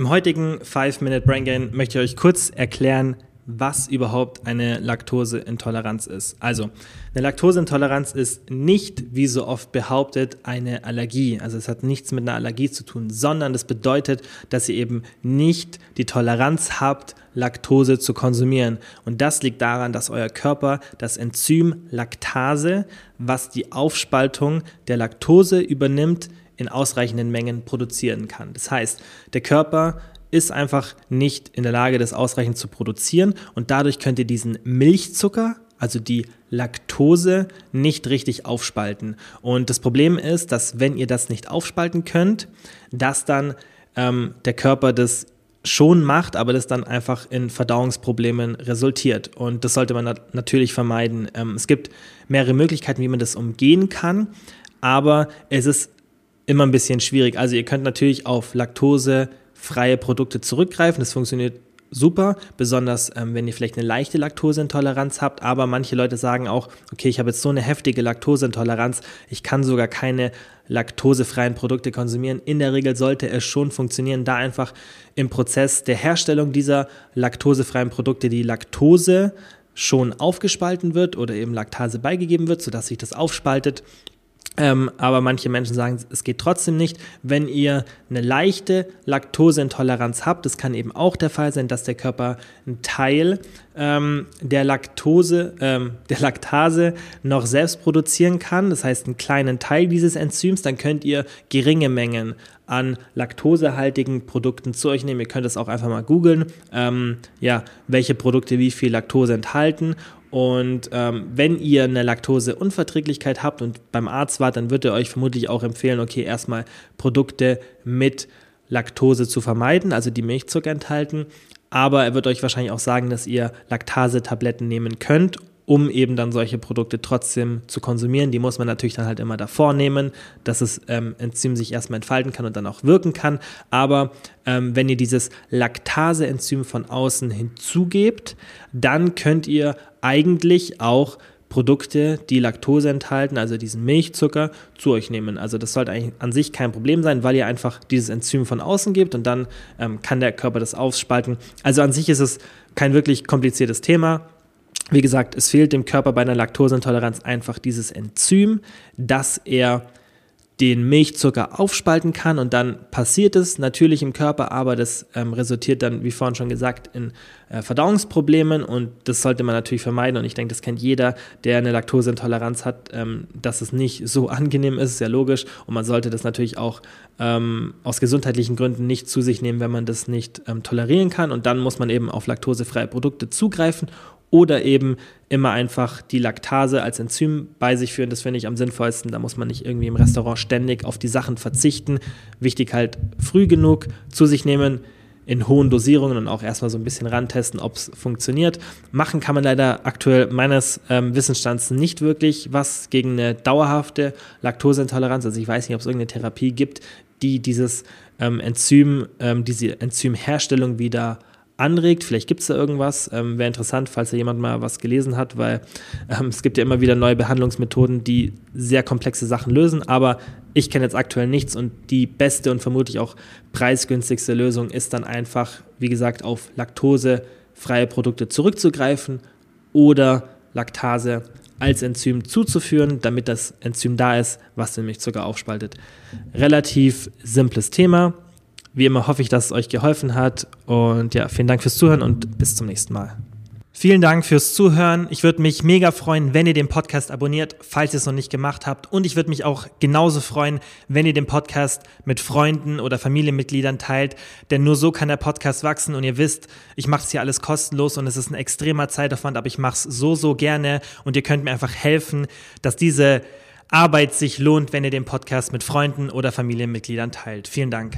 Im heutigen 5-Minute Brain Gain möchte ich euch kurz erklären, was überhaupt eine Laktoseintoleranz ist. Also, eine Laktoseintoleranz ist nicht, wie so oft behauptet, eine Allergie. Also es hat nichts mit einer Allergie zu tun, sondern das bedeutet, dass ihr eben nicht die Toleranz habt, Laktose zu konsumieren. Und das liegt daran, dass euer Körper das Enzym Laktase, was die Aufspaltung der Laktose übernimmt, in ausreichenden Mengen produzieren kann. Das heißt, der Körper ist einfach nicht in der Lage, das ausreichend zu produzieren und dadurch könnt ihr diesen Milchzucker, also die Laktose, nicht richtig aufspalten. Und das Problem ist, dass wenn ihr das nicht aufspalten könnt, dass dann ähm, der Körper das schon macht, aber das dann einfach in Verdauungsproblemen resultiert. Und das sollte man nat natürlich vermeiden. Ähm, es gibt mehrere Möglichkeiten, wie man das umgehen kann, aber es ist immer ein bisschen schwierig. Also ihr könnt natürlich auf Laktose freie Produkte zurückgreifen. Das funktioniert super, besonders ähm, wenn ihr vielleicht eine leichte Laktoseintoleranz habt. Aber manche Leute sagen auch, okay, ich habe jetzt so eine heftige Laktoseintoleranz, ich kann sogar keine laktosefreien Produkte konsumieren. In der Regel sollte es schon funktionieren, da einfach im Prozess der Herstellung dieser laktosefreien Produkte die Laktose schon aufgespalten wird oder eben Laktase beigegeben wird, sodass sich das aufspaltet ähm, aber manche Menschen sagen, es geht trotzdem nicht. Wenn ihr eine leichte Laktoseintoleranz habt, das kann eben auch der Fall sein, dass der Körper einen Teil ähm, der Laktose, ähm, der Laktase noch selbst produzieren kann. Das heißt, einen kleinen Teil dieses Enzyms, dann könnt ihr geringe Mengen an laktosehaltigen Produkten zu euch nehmen. Ihr könnt es auch einfach mal googeln, ähm, ja, welche Produkte wie viel Laktose enthalten und ähm, wenn ihr eine Laktoseunverträglichkeit habt und beim Arzt wart, dann wird er euch vermutlich auch empfehlen, okay, erstmal Produkte mit Laktose zu vermeiden, also die Milchzucker enthalten. Aber er wird euch wahrscheinlich auch sagen, dass ihr Laktasetabletten nehmen könnt um eben dann solche Produkte trotzdem zu konsumieren. Die muss man natürlich dann halt immer davor nehmen, dass das ähm, Enzym sich erstmal entfalten kann und dann auch wirken kann. Aber ähm, wenn ihr dieses Laktase-Enzym von außen hinzugebt, dann könnt ihr eigentlich auch Produkte, die Laktose enthalten, also diesen Milchzucker, zu euch nehmen. Also das sollte eigentlich an sich kein Problem sein, weil ihr einfach dieses Enzym von außen gebt und dann ähm, kann der Körper das aufspalten. Also an sich ist es kein wirklich kompliziertes Thema. Wie gesagt, es fehlt dem Körper bei einer Laktoseintoleranz einfach dieses Enzym, dass er den Milchzucker aufspalten kann und dann passiert es natürlich im Körper, aber das ähm, resultiert dann, wie vorhin schon gesagt, in äh, Verdauungsproblemen und das sollte man natürlich vermeiden und ich denke, das kennt jeder, der eine Laktoseintoleranz hat, ähm, dass es nicht so angenehm ist, ist ja logisch und man sollte das natürlich auch ähm, aus gesundheitlichen Gründen nicht zu sich nehmen, wenn man das nicht ähm, tolerieren kann und dann muss man eben auf laktosefreie Produkte zugreifen oder eben immer einfach die Laktase als Enzym bei sich führen. Das finde ich am sinnvollsten. Da muss man nicht irgendwie im Restaurant ständig auf die Sachen verzichten. Wichtig halt früh genug zu sich nehmen, in hohen Dosierungen und auch erstmal so ein bisschen rantesten, ob es funktioniert. Machen kann man leider aktuell meines ähm, Wissensstands nicht wirklich was gegen eine dauerhafte Laktoseintoleranz. Also ich weiß nicht, ob es irgendeine Therapie gibt, die dieses ähm, Enzym, ähm, diese Enzymherstellung wieder anregt. Vielleicht gibt es da irgendwas. Ähm, Wäre interessant, falls da jemand mal was gelesen hat, weil ähm, es gibt ja immer wieder neue Behandlungsmethoden, die sehr komplexe Sachen lösen. Aber ich kenne jetzt aktuell nichts und die beste und vermutlich auch preisgünstigste Lösung ist dann einfach, wie gesagt, auf laktosefreie Produkte zurückzugreifen oder Laktase als Enzym zuzuführen, damit das Enzym da ist, was den Milchzucker aufspaltet. Relativ simples Thema. Wie immer hoffe ich, dass es euch geholfen hat. Und ja, vielen Dank fürs Zuhören und bis zum nächsten Mal. Vielen Dank fürs Zuhören. Ich würde mich mega freuen, wenn ihr den Podcast abonniert, falls ihr es noch nicht gemacht habt. Und ich würde mich auch genauso freuen, wenn ihr den Podcast mit Freunden oder Familienmitgliedern teilt. Denn nur so kann der Podcast wachsen. Und ihr wisst, ich mache es hier alles kostenlos und es ist ein extremer Zeitaufwand, aber ich mache es so, so gerne. Und ihr könnt mir einfach helfen, dass diese Arbeit sich lohnt, wenn ihr den Podcast mit Freunden oder Familienmitgliedern teilt. Vielen Dank.